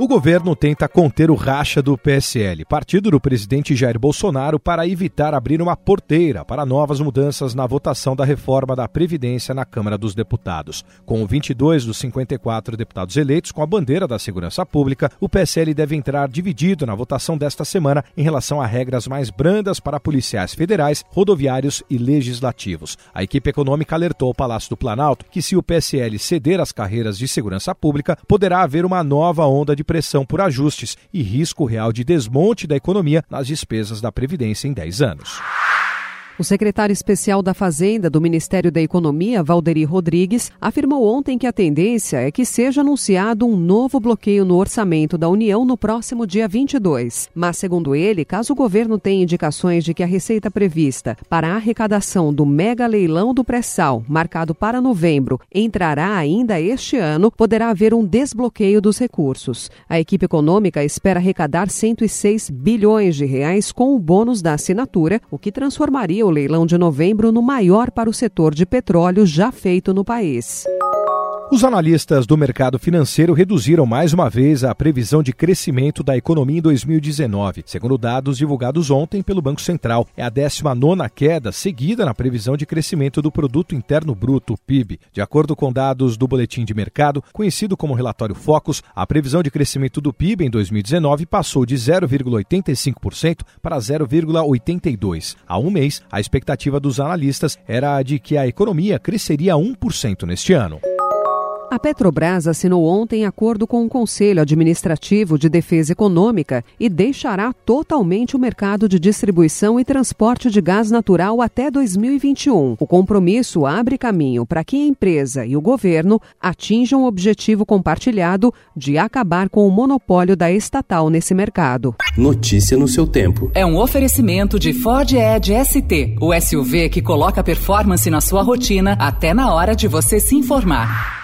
O governo tenta conter o racha do PSL, partido do presidente Jair Bolsonaro, para evitar abrir uma porteira para novas mudanças na votação da reforma da Previdência na Câmara dos Deputados. Com 22 dos 54 deputados eleitos com a bandeira da segurança pública, o PSL deve entrar dividido na votação desta semana em relação a regras mais brandas para policiais federais, rodoviários e legislativos. A equipe econômica alertou ao Palácio do Planalto que, se o PSL ceder as carreiras de segurança pública, poderá haver uma nova onda de pressão por ajustes e risco real de desmonte da economia nas despesas da Previdência em 10 anos. O secretário especial da Fazenda do Ministério da Economia, Valderi Rodrigues, afirmou ontem que a tendência é que seja anunciado um novo bloqueio no orçamento da União no próximo dia 22. Mas, segundo ele, caso o governo tenha indicações de que a receita prevista para a arrecadação do mega leilão do pré-sal, marcado para novembro, entrará ainda este ano, poderá haver um desbloqueio dos recursos. A equipe econômica espera arrecadar 106 bilhões de reais com o bônus da assinatura, o que transformaria o leilão de novembro no maior para o setor de petróleo já feito no país. Os analistas do mercado financeiro reduziram mais uma vez a previsão de crescimento da economia em 2019. Segundo dados divulgados ontem pelo Banco Central, é a 19 queda seguida na previsão de crescimento do Produto Interno Bruto, PIB. De acordo com dados do Boletim de Mercado, conhecido como relatório Focus, a previsão de crescimento do PIB em 2019 passou de 0,85% para 0,82%. Há um mês, a expectativa dos analistas era de que a economia cresceria 1% neste ano. A Petrobras assinou ontem acordo com o Conselho Administrativo de Defesa Econômica e deixará totalmente o mercado de distribuição e transporte de gás natural até 2021. O compromisso abre caminho para que a empresa e o governo atinjam o objetivo compartilhado de acabar com o monopólio da estatal nesse mercado. Notícia no seu tempo. É um oferecimento de Ford Edge ST, o SUV que coloca performance na sua rotina até na hora de você se informar.